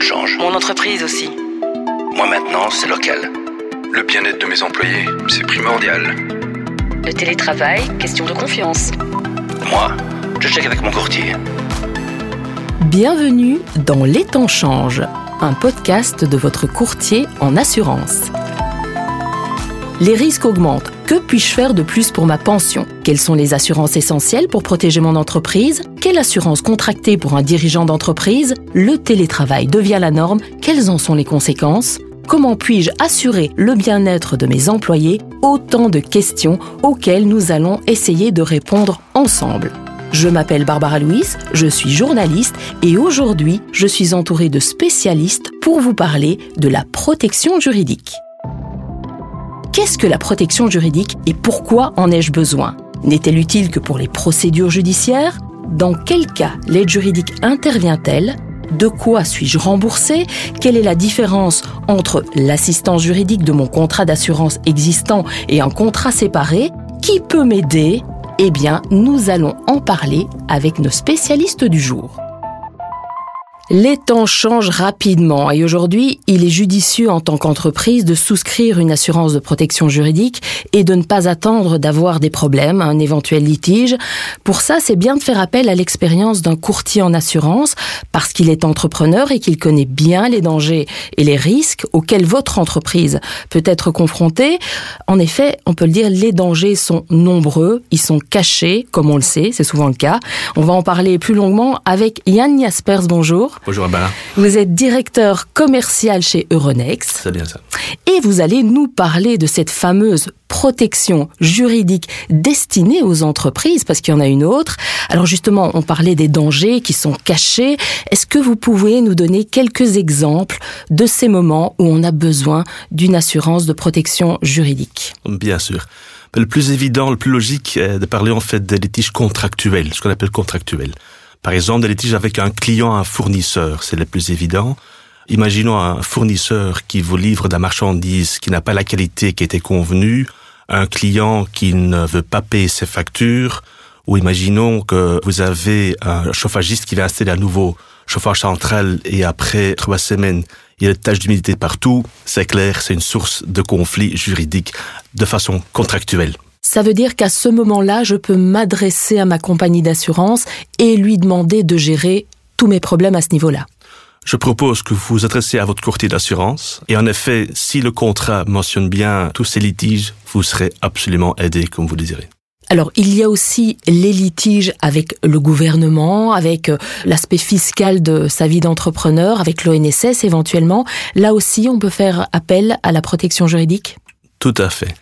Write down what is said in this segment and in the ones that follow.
de change. Mon entreprise aussi. Moi maintenant, c'est local. Le bien-être de mes employés, c'est primordial. Le télétravail, question de confiance. Moi, je check avec mon courtier. Bienvenue dans Les temps changent, un podcast de votre courtier en assurance. Les risques augmentent. Que puis-je faire de plus pour ma pension? Quelles sont les assurances essentielles pour protéger mon entreprise? Quelle assurance contracter pour un dirigeant d'entreprise? Le télétravail devient la norme. Quelles en sont les conséquences? Comment puis-je assurer le bien-être de mes employés? Autant de questions auxquelles nous allons essayer de répondre ensemble. Je m'appelle Barbara Louis, je suis journaliste et aujourd'hui je suis entourée de spécialistes pour vous parler de la protection juridique. Qu'est-ce que la protection juridique et pourquoi en ai-je besoin? N'est-elle utile que pour les procédures judiciaires? Dans quel cas l'aide juridique intervient-elle? De quoi suis-je remboursé? Quelle est la différence entre l'assistance juridique de mon contrat d'assurance existant et un contrat séparé? Qui peut m'aider? Eh bien, nous allons en parler avec nos spécialistes du jour. Les temps changent rapidement et aujourd'hui, il est judicieux en tant qu'entreprise de souscrire une assurance de protection juridique et de ne pas attendre d'avoir des problèmes, un éventuel litige. Pour ça, c'est bien de faire appel à l'expérience d'un courtier en assurance parce qu'il est entrepreneur et qu'il connaît bien les dangers et les risques auxquels votre entreprise peut être confrontée. En effet, on peut le dire, les dangers sont nombreux, ils sont cachés, comme on le sait, c'est souvent le cas. On va en parler plus longuement avec Yann Jaspers, bonjour. Bonjour Abba. Vous êtes directeur commercial chez Euronext. C'est bien ça. Et vous allez nous parler de cette fameuse protection juridique destinée aux entreprises, parce qu'il y en a une autre. Alors justement, on parlait des dangers qui sont cachés. Est-ce que vous pouvez nous donner quelques exemples de ces moments où on a besoin d'une assurance de protection juridique? Bien sûr. Le plus évident, le plus logique est de parler en fait des litiges contractuels, ce qu'on appelle contractuels. Par exemple, des litiges avec un client, un fournisseur, c'est le plus évident. Imaginons un fournisseur qui vous livre de la marchandise qui n'a pas la qualité qui était convenue, un client qui ne veut pas payer ses factures, ou imaginons que vous avez un chauffagiste qui va installer un nouveau chauffage central et après trois semaines, il y a des taches d'humidité partout. C'est clair, c'est une source de conflit juridique de façon contractuelle. Ça veut dire qu'à ce moment-là, je peux m'adresser à ma compagnie d'assurance et lui demander de gérer tous mes problèmes à ce niveau-là. Je propose que vous vous adressiez à votre courtier d'assurance. Et en effet, si le contrat mentionne bien tous ces litiges, vous serez absolument aidé comme vous le désirez. Alors, il y a aussi les litiges avec le gouvernement, avec euh, l'aspect fiscal de sa vie d'entrepreneur, avec l'ONSS éventuellement. Là aussi, on peut faire appel à la protection juridique? Tout à fait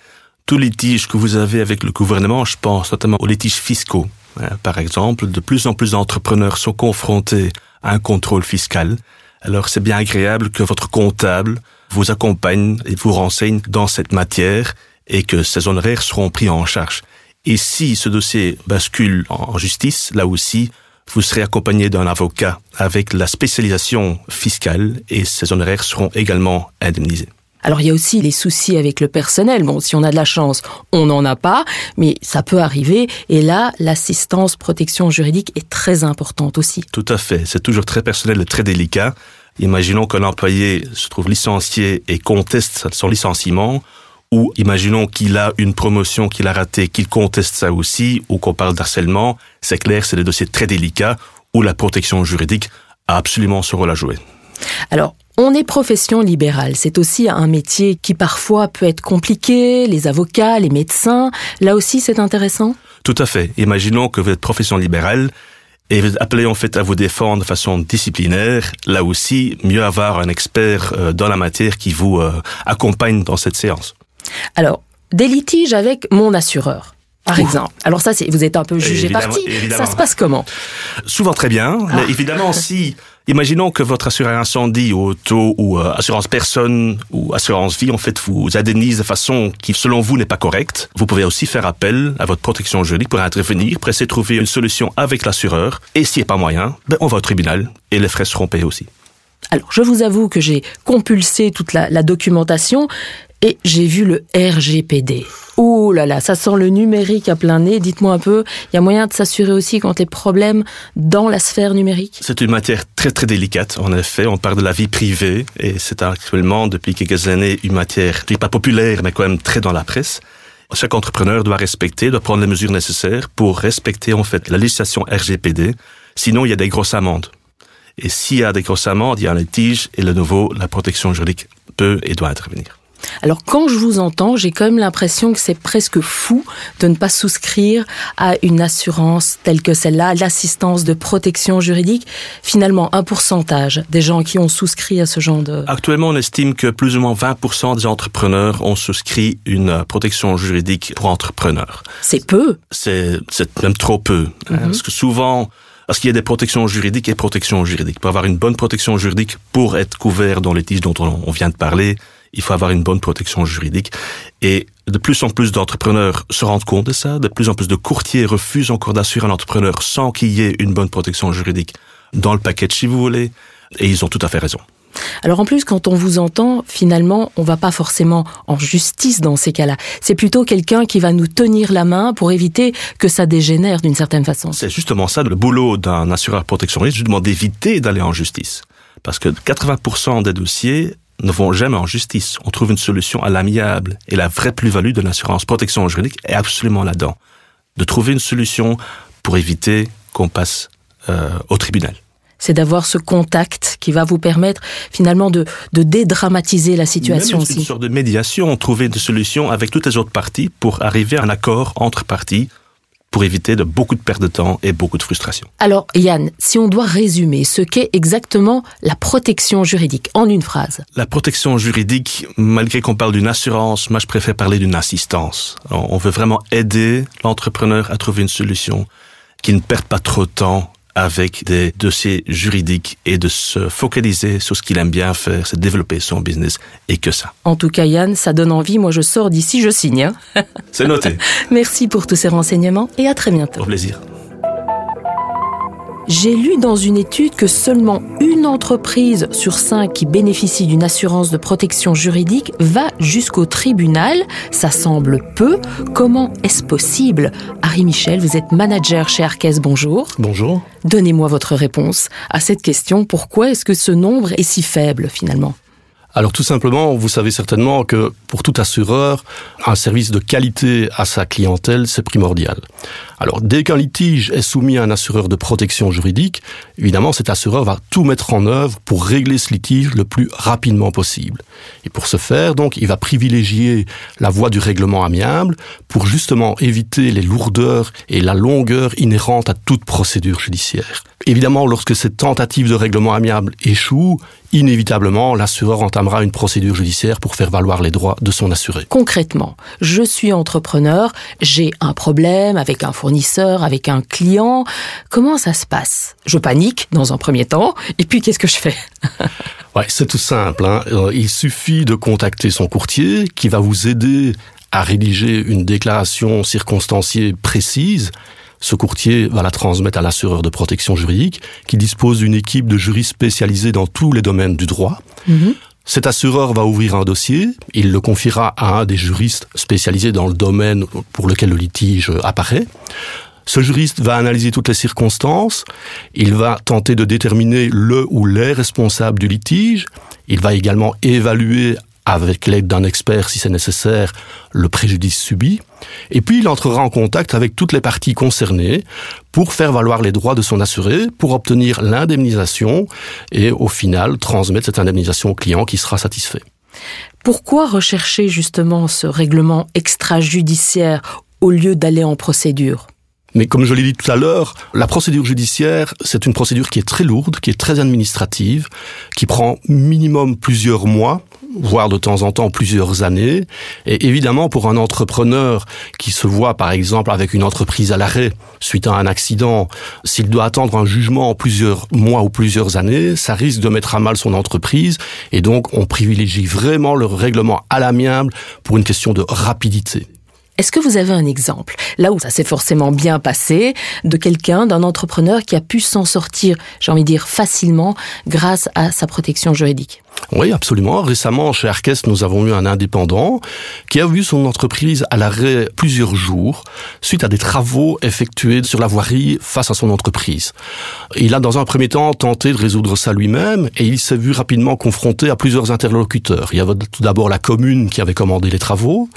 tous les litiges que vous avez avec le gouvernement, je pense notamment aux litiges fiscaux. Hein, par exemple, de plus en plus d'entrepreneurs sont confrontés à un contrôle fiscal. Alors c'est bien agréable que votre comptable vous accompagne et vous renseigne dans cette matière et que ces honoraires seront pris en charge. Et si ce dossier bascule en justice, là aussi, vous serez accompagné d'un avocat avec la spécialisation fiscale et ces honoraires seront également indemnisés. Alors il y a aussi les soucis avec le personnel. Bon, si on a de la chance, on n'en a pas, mais ça peut arriver. Et là, l'assistance protection juridique est très importante aussi. Tout à fait. C'est toujours très personnel et très délicat. Imaginons qu'un employé se trouve licencié et conteste son licenciement, ou imaginons qu'il a une promotion qu'il a ratée, qu'il conteste ça aussi, ou qu'on parle d'harcèlement. C'est clair, c'est des dossiers très délicats où la protection juridique a absolument son rôle à jouer. Alors, on est profession libérale. C'est aussi un métier qui parfois peut être compliqué. Les avocats, les médecins. Là aussi, c'est intéressant? Tout à fait. Imaginons que vous êtes profession libérale et vous êtes appelé en fait à vous défendre de façon disciplinaire. Là aussi, mieux avoir un expert euh, dans la matière qui vous euh, accompagne dans cette séance. Alors, des litiges avec mon assureur par exemple. Alors ça, c'est vous êtes un peu jugé parti. Ça se passe comment? Souvent très bien. Ah. Mais évidemment, si Imaginons que votre assureur incendie ou auto ou euh, assurance personne ou assurance vie en fait vous indemnise de façon qui selon vous n'est pas correcte. Vous pouvez aussi faire appel à votre protection juridique pour intervenir, presser trouver une solution avec l'assureur. Et s'il n'y a pas moyen, ben, on va au tribunal et les frais seront payés aussi. Alors, je vous avoue que j'ai compulsé toute la documentation et j'ai vu le RGPD. Oh là là, ça sent le numérique à plein nez. Dites-moi un peu, il y a moyen de s'assurer aussi contre les problèmes dans la sphère numérique? C'est une matière très très délicate, en effet. On parle de la vie privée et c'est actuellement, depuis quelques années, une matière, je dis pas populaire, mais quand même très dans la presse. Chaque entrepreneur doit respecter, doit prendre les mesures nécessaires pour respecter en fait la législation RGPD. Sinon, il y a des grosses amendes. Et s'il y a des grosses amendes, il y a un litige et le nouveau, la protection juridique peut et doit intervenir. Alors quand je vous entends, j'ai quand même l'impression que c'est presque fou de ne pas souscrire à une assurance telle que celle-là, l'assistance de protection juridique. Finalement, un pourcentage des gens qui ont souscrit à ce genre de... Actuellement, on estime que plus ou moins 20% des entrepreneurs ont souscrit une protection juridique pour entrepreneurs. C'est peu. C'est même trop peu. Hein, mhm. parce que souvent... Parce qu'il y a des protections juridiques et protections juridiques. Pour avoir une bonne protection juridique, pour être couvert dans les tiges dont on vient de parler, il faut avoir une bonne protection juridique. Et de plus en plus d'entrepreneurs se rendent compte de ça, de plus en plus de courtiers refusent encore d'assurer un entrepreneur sans qu'il y ait une bonne protection juridique dans le paquet, si vous voulez, et ils ont tout à fait raison. Alors en plus, quand on vous entend, finalement, on va pas forcément en justice dans ces cas-là. C'est plutôt quelqu'un qui va nous tenir la main pour éviter que ça dégénère d'une certaine façon. C'est justement ça, le boulot d'un assureur protection risque, justement d'éviter d'aller en justice. Parce que 80% des dossiers ne vont jamais en justice. On trouve une solution à l'amiable. Et la vraie plus-value de l'assurance protection juridique est absolument là-dedans. De trouver une solution pour éviter qu'on passe euh, au tribunal. C'est d'avoir ce contact qui va vous permettre finalement de, de dédramatiser la situation Même aussi. Une sorte de médiation, trouver une solution avec toutes les autres parties pour arriver à un accord entre parties pour éviter de beaucoup de perte de temps et beaucoup de frustration. Alors Yann, si on doit résumer ce qu'est exactement la protection juridique en une phrase? La protection juridique, malgré qu'on parle d'une assurance, moi je préfère parler d'une assistance. On veut vraiment aider l'entrepreneur à trouver une solution qui ne perde pas trop de temps avec des dossiers juridiques et de se focaliser sur ce qu'il aime bien faire, c'est développer son business et que ça. En tout cas, Yann, ça donne envie. Moi, je sors d'ici, je signe. Hein. c'est noté. Merci pour tous ces renseignements et à très bientôt. Au plaisir. J'ai lu dans une étude que seulement une entreprise sur cinq qui bénéficie d'une assurance de protection juridique va jusqu'au tribunal. Ça semble peu. Comment est-ce possible? Harry Michel, vous êtes manager chez Arques. Bonjour. Bonjour. Donnez-moi votre réponse à cette question. Pourquoi est-ce que ce nombre est si faible finalement? Alors tout simplement, vous savez certainement que pour tout assureur, un service de qualité à sa clientèle, c'est primordial. Alors dès qu'un litige est soumis à un assureur de protection juridique, évidemment cet assureur va tout mettre en œuvre pour régler ce litige le plus rapidement possible. Et pour ce faire, donc, il va privilégier la voie du règlement amiable pour justement éviter les lourdeurs et la longueur inhérentes à toute procédure judiciaire. Évidemment, lorsque cette tentative de règlement amiable échoue, inévitablement, l'assureur entamera une procédure judiciaire pour faire valoir les droits de son assuré. Concrètement, je suis entrepreneur, j'ai un problème avec un fournisseur, avec un client. Comment ça se passe? Je panique dans un premier temps, et puis qu'est-ce que je fais? Ouais, C'est tout simple. Hein. Euh, il suffit de contacter son courtier qui va vous aider à rédiger une déclaration circonstanciée précise ce courtier va la transmettre à l'assureur de protection juridique, qui dispose d'une équipe de juristes spécialisés dans tous les domaines du droit. Mhm. Cet assureur va ouvrir un dossier, il le confiera à un des juristes spécialisés dans le domaine pour lequel le litige apparaît. Ce juriste va analyser toutes les circonstances, il va tenter de déterminer le ou les responsables du litige, il va également évaluer avec l'aide d'un expert si c'est nécessaire, le préjudice subi. Et puis il entrera en contact avec toutes les parties concernées pour faire valoir les droits de son assuré, pour obtenir l'indemnisation et au final transmettre cette indemnisation au client qui sera satisfait. Pourquoi rechercher justement ce règlement extrajudiciaire au lieu d'aller en procédure? Mais comme je l'ai dit tout à l'heure, la procédure judiciaire, c'est une procédure qui est très lourde, qui est très administrative, qui prend minimum plusieurs mois, voire de temps en temps plusieurs années. Et évidemment, pour un entrepreneur qui se voit, par exemple, avec une entreprise à l'arrêt suite à un accident, s'il doit attendre un jugement en plusieurs mois ou plusieurs années, ça risque de mettre à mal son entreprise. Et donc, on privilégie vraiment le règlement à l'amiable pour une question de rapidité. Est-ce que vous avez un exemple, là où ça s'est forcément bien passé, de quelqu'un, d'un entrepreneur qui a pu s'en sortir, j'ai envie de dire facilement, grâce à sa protection juridique? Oui, absolument. Récemment, chez Arquest, nous avons eu un indépendant qui a vu son entreprise à l'arrêt plusieurs jours suite à des travaux effectués sur la voirie face à son entreprise. Il a, dans un premier temps, tenté de résoudre ça lui-même et il s'est vu rapidement confronté à plusieurs interlocuteurs. Il y avait tout d'abord la commune qui avait commandé les travaux,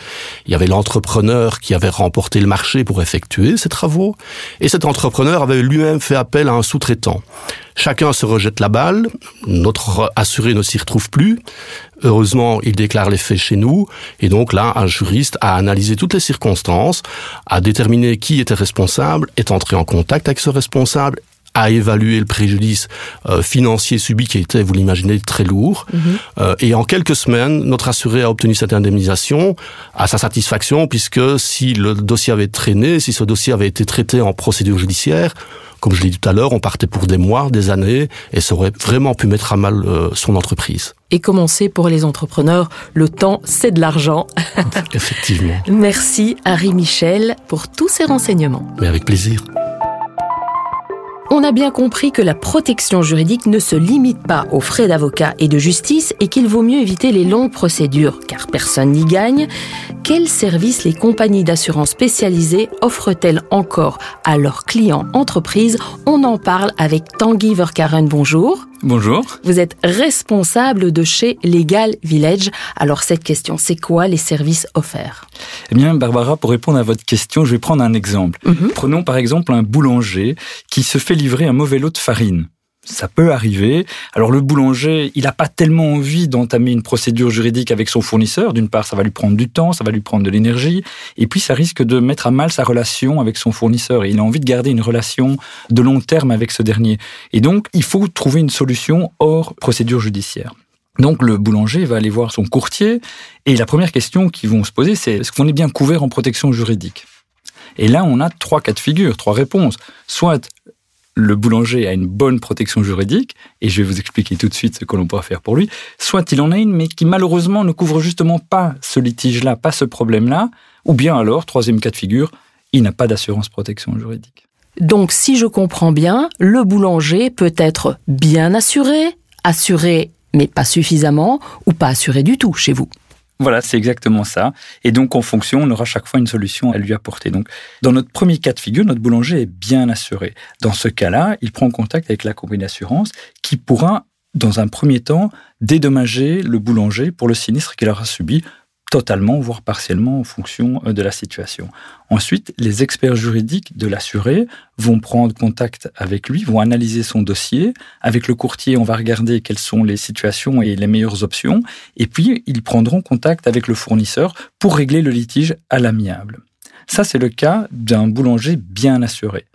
il y avait l'entrepreneur qui avait remporté le marché pour effectuer ces travaux et cet entrepreneur avait lui-même fait appel à un sous-traitant. Chacun se rejette la balle, notre assuré ne s'y retrouve plus. Heureusement, il déclare les faits chez nous, et donc là, un juriste a analysé toutes les circonstances, a déterminé qui était responsable, est entré en contact avec ce responsable, a évalué le préjudice euh, financier subi qui était, vous l'imaginez, très lourd. Mhm. Euh, et en quelques semaines, notre assuré a obtenu cette indemnisation à sa satisfaction, puisque si le dossier avait traîné, si ce dossier avait été traité en procédure judiciaire, comme je l'ai dit tout à l'heure, on partait pour des mois, des années, et ça aurait vraiment pu mettre à mal euh, son entreprise. Et commencer pour les entrepreneurs, le temps, c'est de l'argent. Effectivement. Merci Harry Michel pour tous ces renseignements. Mais avec plaisir. On a bien compris que la protection juridique ne se limite pas aux frais d'avocat et de justice et qu'il vaut mieux éviter les longues procédures car personne n'y gagne. Quels services les compagnies d'assurance spécialisées offrent-elles encore à leurs clients entreprises? On en parle avec Tanguy Verkaren. Bonjour. Bonjour. Vous êtes responsable de chez Legal Village. Alors cette question, c'est quoi les services offerts? Eh bien, Barbara, pour répondre à votre question, je vais prendre un exemple. Mhm. Prenons par exemple un boulanger qui se fait livrer un mauvais lot de farine ça peut arriver. Alors le boulanger, il n'a pas tellement envie d'entamer une procédure juridique avec son fournisseur. D'une part, ça va lui prendre du temps, ça va lui prendre de l'énergie, et puis ça risque de mettre à mal sa relation avec son fournisseur. Et il a envie de garder une relation de long terme avec ce dernier. Et donc, il faut trouver une solution hors procédure judiciaire. Donc le boulanger va aller voir son courtier, et la première question qu'ils vont se poser, c'est est-ce qu'on est bien couvert en protection juridique? Et là, on a trois cas de figure, trois réponses. Soit le boulanger a une bonne protection juridique, et je vais vous expliquer tout de suite ce que l'on pourra faire pour lui, soit il en a une, mais qui malheureusement ne couvre justement pas ce litige-là, pas ce problème-là, ou bien alors, troisième cas de figure, il n'a pas d'assurance protection juridique. Donc si je comprends bien, le boulanger peut être bien assuré, assuré mais pas suffisamment, ou pas assuré du tout chez vous. Voilà, c'est exactement ça. Et donc, en fonction, on aura chaque fois une solution à lui apporter. Donc, dans notre premier cas de figure, notre boulanger est bien assuré. Dans ce cas-là, il prend contact avec la compagnie d'assurance qui pourra, dans un premier temps, dédommager le boulanger pour le sinistre qu'il aura subi totalement, voire partiellement, en fonction euh, de la situation. Ensuite, les experts juridiques de l'assuré vont prendre contact avec lui, vont analyser son dossier. Avec le courtier, on va regarder quelles sont les situations et les meilleures options. Et puis, ils prendront contact avec le fournisseur pour régler le litige à l'amiable. Ça, c'est le cas d'un boulanger bien assuré.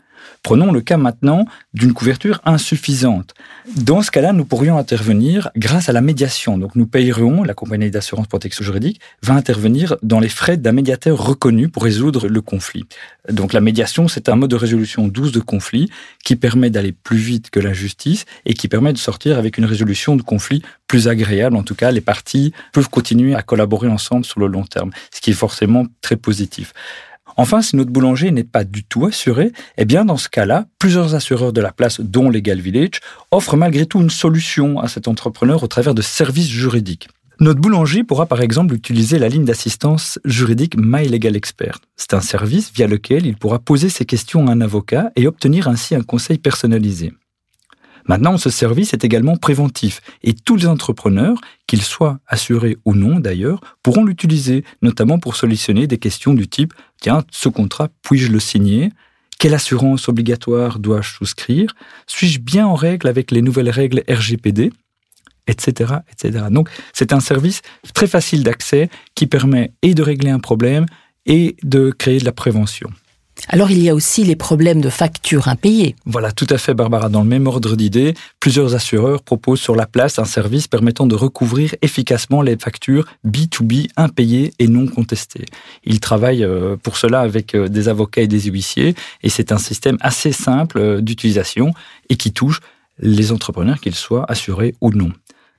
Prenons le cas maintenant d'une couverture insuffisante. Dans ce cas-là, nous pourrions intervenir grâce à la médiation. Donc nous payerions, la compagnie d'assurance protection juridique va intervenir dans les frais d'un médiateur reconnu pour résoudre le conflit. Donc la médiation, c'est un mode de résolution douce de conflit qui permet d'aller plus vite que la justice et qui permet de sortir avec une résolution de conflit plus agréable. En tout cas, les parties peuvent continuer à collaborer ensemble sur le long terme, ce qui est forcément très positif. Enfin, si notre boulanger n'est pas du tout assuré, eh bien, dans ce cas-là, plusieurs assureurs de la place, dont Legal Village, offrent malgré tout une solution à cet entrepreneur au travers de services juridiques. Notre boulanger pourra par exemple utiliser la ligne d'assistance juridique My Legal Expert. C'est un service via lequel il pourra poser ses questions à un avocat et obtenir ainsi un conseil personnalisé. Maintenant, ce service est également préventif et tous les entrepreneurs, qu'ils soient assurés ou non d'ailleurs, pourront l'utiliser, notamment pour solutionner des questions du type Tiens, ce contrat, puis-je le signer? Quelle assurance obligatoire dois-je souscrire? Suis-je bien en règle avec les nouvelles règles RGPD etc., etc. Donc, c'est un service très facile d'accès qui permet et de régler un problème et de créer de la prévention. Alors il y a aussi les problèmes de factures impayées. Voilà, tout à fait Barbara. Dans le même ordre d'idées, plusieurs assureurs proposent sur la place un service permettant de recouvrir efficacement les factures B2B impayées et non contestées. Ils travaillent euh, pour cela avec euh, des avocats et des huissiers et c'est un système assez simple euh, d'utilisation et qui touche les entrepreneurs, qu'ils soient assurés ou non.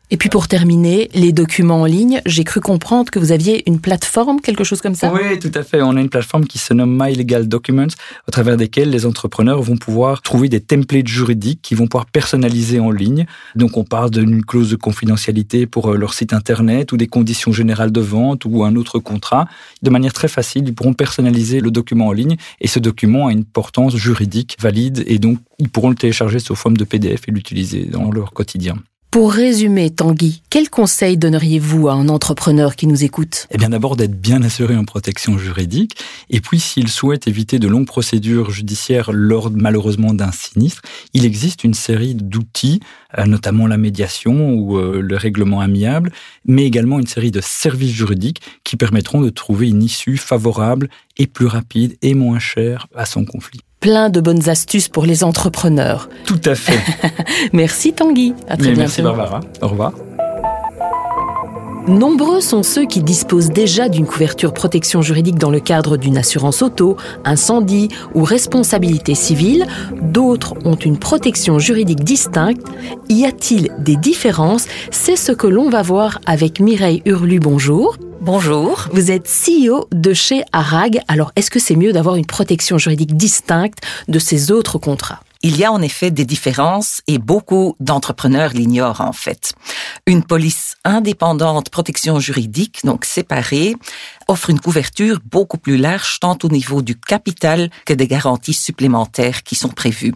Et puis pour terminer, les documents en ligne, j'ai cru comprendre que vous aviez une plateforme, quelque chose comme ça Oui, tout à fait. On a une plateforme qui se nomme My Legal Documents, au travers desquelles les entrepreneurs vont pouvoir trouver des templates juridiques qui vont pouvoir personnaliser en ligne. Donc on parle d'une clause de confidentialité pour euh, leur site internet ou des conditions générales de vente ou un autre contrat. De manière très facile, ils pourront personnaliser le document en ligne et ce document a une portance juridique valide et donc ils pourront le télécharger sous forme de PDF et l'utiliser dans leur quotidien. Pour résumer, Tanguy, quel conseil donneriez-vous à un entrepreneur qui nous écoute? Eh bien d'abord d'être bien assuré en protection juridique, et puis s'il souhaite éviter de longues procédures judiciaires lors malheureusement d'un sinistre, il existe une série d'outils, euh, notamment la médiation ou euh, le règlement amiable, mais également une série de services juridiques qui permettront de trouver une issue favorable et plus rapide et moins chère à son conflit plein de bonnes astuces pour les entrepreneurs. Tout à fait. merci Tanguy. À très bientôt. Merci Barbara. Au revoir. Nombreux sont ceux qui disposent déjà d'une couverture protection juridique dans le cadre d'une assurance auto, incendie ou responsabilité civile. D'autres ont une protection juridique distincte. Y a-t-il des différences? C'est ce que l'on va voir avec Mireille Hurlu. Bonjour. Bonjour. Vous êtes CEO de chez Arag. Alors, est-ce que c'est mieux d'avoir une protection juridique distincte de ces autres contrats? Il y a en effet des différences et beaucoup d'entrepreneurs l'ignorent en fait. Une police indépendante protection juridique, donc séparée, offre une couverture beaucoup plus large tant au niveau du capital que des garanties supplémentaires qui sont prévues.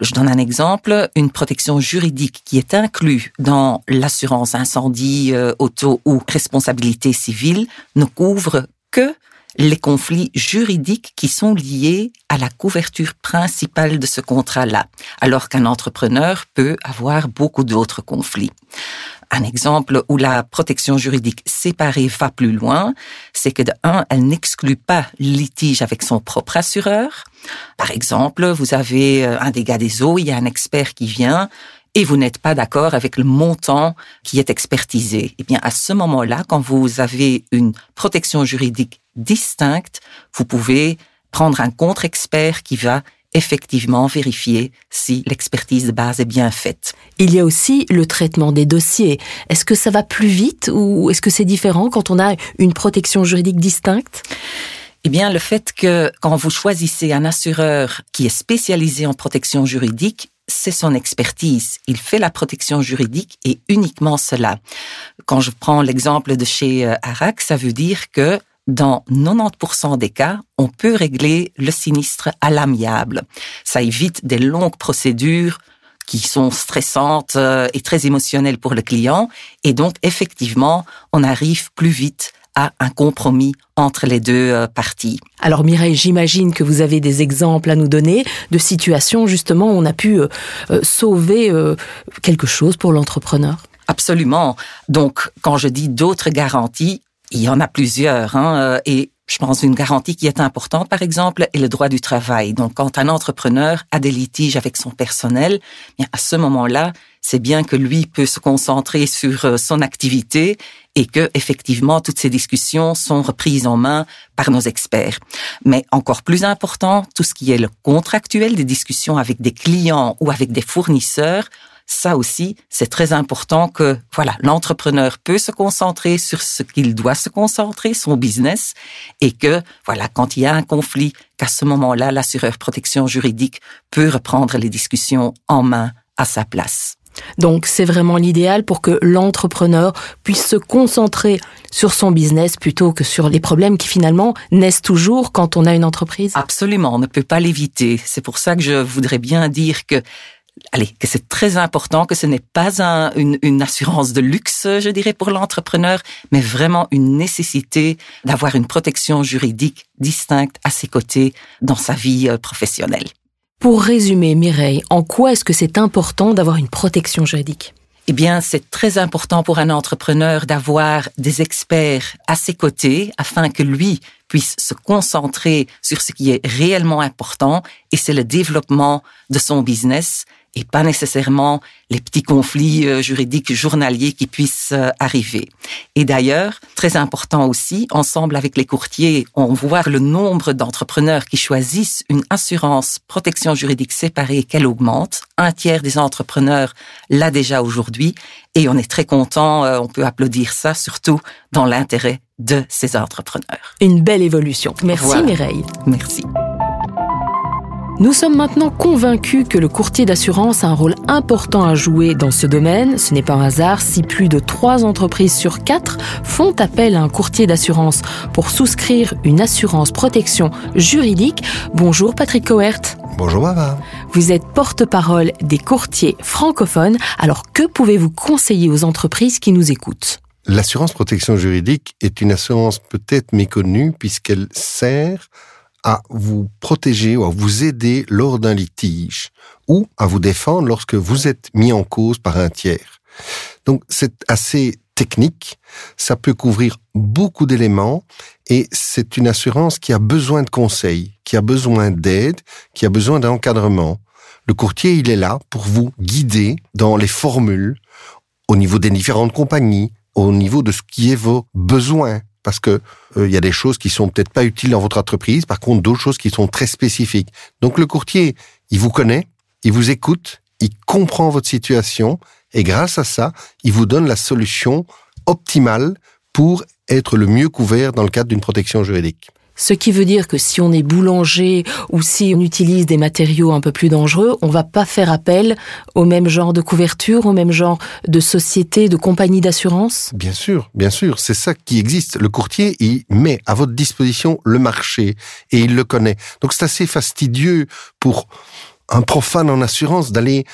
Je donne un exemple, une protection juridique qui est inclue dans l'assurance incendie, euh, auto ou responsabilité civile ne couvre que les conflits juridiques qui sont liés à la couverture principale de ce contrat-là, alors qu'un entrepreneur peut avoir beaucoup d'autres conflits. Un exemple où la protection juridique séparée va plus loin, c'est que de un, elle n'exclut pas litige avec son propre assureur. Par exemple, vous avez euh, un dégât des eaux, il y a un expert qui vient, et vous n'êtes pas d'accord avec le montant qui est expertisé. Eh bien, à ce moment-là, quand vous avez une protection juridique distincte, vous pouvez prendre un contre-expert qui va effectivement vérifier si l'expertise de base est bien faite. Il y a aussi le traitement des dossiers. Est-ce que ça va plus vite ou est-ce que c'est différent quand on a une protection juridique distincte? Eh bien, le fait que quand vous choisissez un assureur qui est spécialisé en protection juridique, c'est son expertise. Il fait la protection juridique et uniquement cela. Quand je prends l'exemple de chez euh, Arac, ça veut dire que dans 90% des cas, on peut régler le sinistre à l'amiable. Ça évite des longues procédures qui sont stressantes euh, et très émotionnelles pour le client. Et donc, effectivement, on arrive plus vite à un compromis entre les deux euh, parties. Alors Mireille, j'imagine que vous avez des exemples à nous donner de situations justement où on a pu euh, euh, sauver quelque chose pour l'entrepreneur. Absolument. Donc quand je dis d'autres garanties, il y en a plusieurs. Hein, et je pense une garantie qui est importante, par exemple, est le droit du travail. Donc, quand un entrepreneur a des litiges avec son personnel, bien à ce moment-là, c'est bien que lui peut se concentrer sur euh, son activité et que effectivement toutes ces discussions sont reprises en main par nos experts. Mais encore plus important, tout ce qui est le contractuel des discussions avec des clients ou avec des fournisseurs, ça aussi, c'est très important que, voilà, l'entrepreneur peut se concentrer sur ce qu'il doit se concentrer, son business, et que, voilà, quand il y a un conflit, qu'à ce moment-là, l'assureur protection juridique peut reprendre les discussions en main à sa place. Donc c'est vraiment l'idéal pour que l'entrepreneur puisse se concentrer sur son business plutôt que sur les problèmes qui finalement naissent toujours quand on a une entreprise. Absolument, on ne peut pas l'éviter. C'est pour ça que je voudrais bien dire que allez, que c'est très important, que ce n'est pas une, une, assurance de luxe, je dirais, pour l'entrepreneur, mais vraiment une nécessité d'avoir une protection juridique distincte à ses côtés dans sa vie euh, professionnelle. Pour résumer, Mireille, en quoi est-ce que c'est important d'avoir une protection juridique? Eh bien, c'est très important pour un entrepreneur d'avoir des experts à ses côtés afin que lui puisse se concentrer sur ce qui est réellement important et c'est le développement de son business et pas nécessairement les petits conflits euh, juridiques journaliers qui puissent euh, arriver. Et d'ailleurs, très important aussi, ensemble avec les courtiers, on voit le nombre d'entrepreneurs qui choisissent une assurance protection juridique séparée qu'elle augmente. Un tiers des entrepreneurs l'a déjà aujourd'hui et on est très content, euh, on peut applaudir ça surtout dans l'intérêt de ces entrepreneurs. Une belle évolution. Merci Voilà. Mireille. Merci. Nous sommes maintenant convaincus que le courtier d'assurance a un rôle important à jouer dans ce domaine. Ce n'est pas un hasard si plus de 3 entreprises sur 4 font appel à un courtier d'assurance pour souscrire une assurance protection juridique. Bonjour Patrick Coert. Bonjour Baba. Vous êtes porte-parole des courtiers francophones. Alors que pouvez-vous conseiller aux entreprises qui nous écoutent? L'assurance protection juridique est une assurance peut-être méconnue puisqu'elle sert à vous protéger ou à vous aider lors d'un litige ou à vous défendre lorsque vous êtes mis en cause par un tiers. Donc c'est assez technique, ça peut couvrir beaucoup d'éléments et c'est une assurance qui a besoin de conseils, qui a besoin d'aide, qui a besoin d'encadrement. Le courtier, il est là pour vous guider dans les formules au niveau des différentes compagnies, au niveau de ce qui est vos besoins. Parce que euh, il y a des choses qui sont peut-être pas utiles dans votre entreprise, par contre d'autres choses qui sont très spécifiques. Donc le courtier, il vous connaît, il vous écoute, il comprend votre situation et grâce à ça, il vous donne la solution optimale pour être le mieux couvert dans le cadre d'une protection juridique. Ce qui veut dire que si on est boulanger ou si on utilise des matériaux un peu plus dangereux, on va pas faire appel au même genre de couverture, au même genre de société, de compagnie d'assurance? Bien sûr, bien sûr, c'est ça qui existe. Le courtier, il met à votre disposition le marché et il le connaît. Donc c'est assez fastidieux pour un profane en assurance d'aller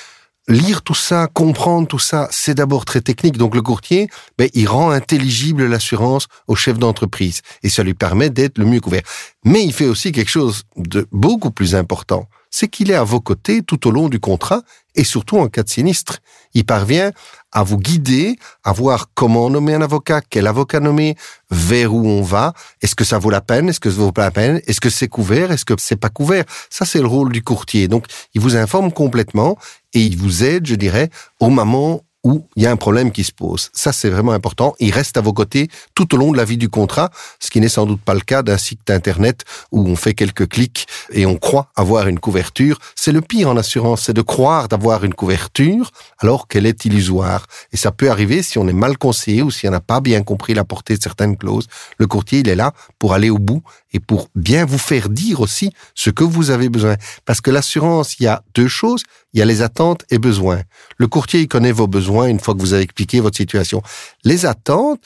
lire tout ça, comprendre tout ça. C'est d'abord très technique. Donc le courtier, ben, il rend intelligible l'assurance au chef d'entreprise et ça lui permet d'être le mieux couvert. Mais il fait aussi quelque chose de beaucoup plus important. C'est qu'il est à vos côtés tout au long du contrat et surtout en cas de sinistre. Il parvient à vous guider, à voir comment nommer un avocat, quel avocat nommer, vers où on va, est-ce que ça vaut la peine, est-ce que ça vaut pas la peine, est-ce que c'est couvert, est-ce que c'est pas couvert. Ça, c'est le rôle du courtier. Donc, il vous informe complètement et il vous aide, je dirais, au moment où il y a un problème qui se pose. Ça, c'est vraiment important. Il reste à vos côtés tout au long de la vie du contrat, ce qui n'est sans doute pas le cas d'un site internet où on fait quelques clics et on croit avoir une couverture. C'est le pire en assurance, c'est de croire d'avoir une couverture alors qu'elle est illusoire. Et ça peut arriver si on est mal conseillé ou si on n'a pas bien compris la portée de certaines clauses. Le courtier, il est là pour aller au bout et pour bien vous faire dire aussi ce que vous avez besoin. Parce que l'assurance, il y a deux choses. Il y a les attentes et besoins. Le courtier, il connaît vos besoins une fois que vous avez expliqué votre situation. Les attentes,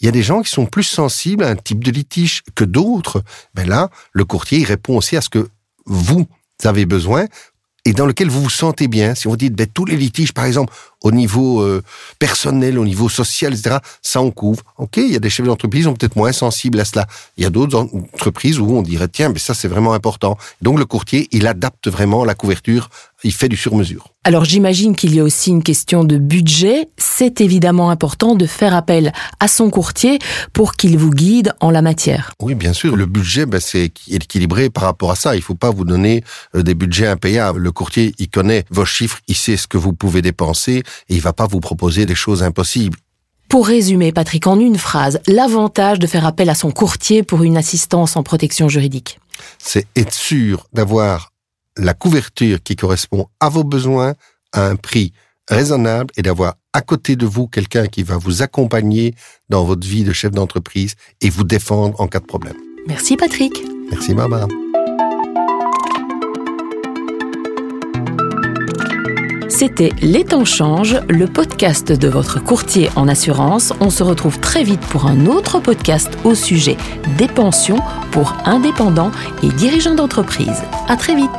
il y a des gens qui sont plus sensibles à un type de litige que d'autres. Ben là, le courtier, il répond aussi à ce que vous avez besoin et dans lequel vous vous sentez bien. Si on vous dit, ben, tous les litiges, par exemple, au niveau euh, personnel, au niveau social, etc., ça on couvre. OK, il y a des chefs d'entreprise qui sont peut-être moins sensibles à cela. Il y a d'autres entreprises où on dirait, tiens, mais ça c'est vraiment important. Donc le courtier, il adapte vraiment la couverture, il fait du sur-mesure. Alors j'imagine qu'il y a aussi une question de budget. C'est évidemment important de faire appel à son courtier pour qu'il vous guide en la matière. Oui, bien sûr. Le budget, ben, c'est équilibré par rapport à ça. Il faut pas vous donner euh, des budgets impayables. Le courtier, il connaît vos chiffres, il sait ce que vous pouvez dépenser et il va pas vous proposer des choses impossibles. Pour résumer, Patrick, en une phrase, l'avantage de faire appel à son courtier pour une assistance en protection juridique. C'est être sûr d'avoir la couverture qui correspond à vos besoins à un prix raisonnable et d'avoir à côté de vous quelqu'un qui va vous accompagner dans votre vie de chef d'entreprise et vous défendre en cas de problème. Merci Patrick. Merci Barbara. C'était Les temps changent, le podcast de votre courtier en assurance. On se retrouve très vite pour un autre podcast au sujet des pensions pour indépendants et dirigeants d'entreprise. À très vite.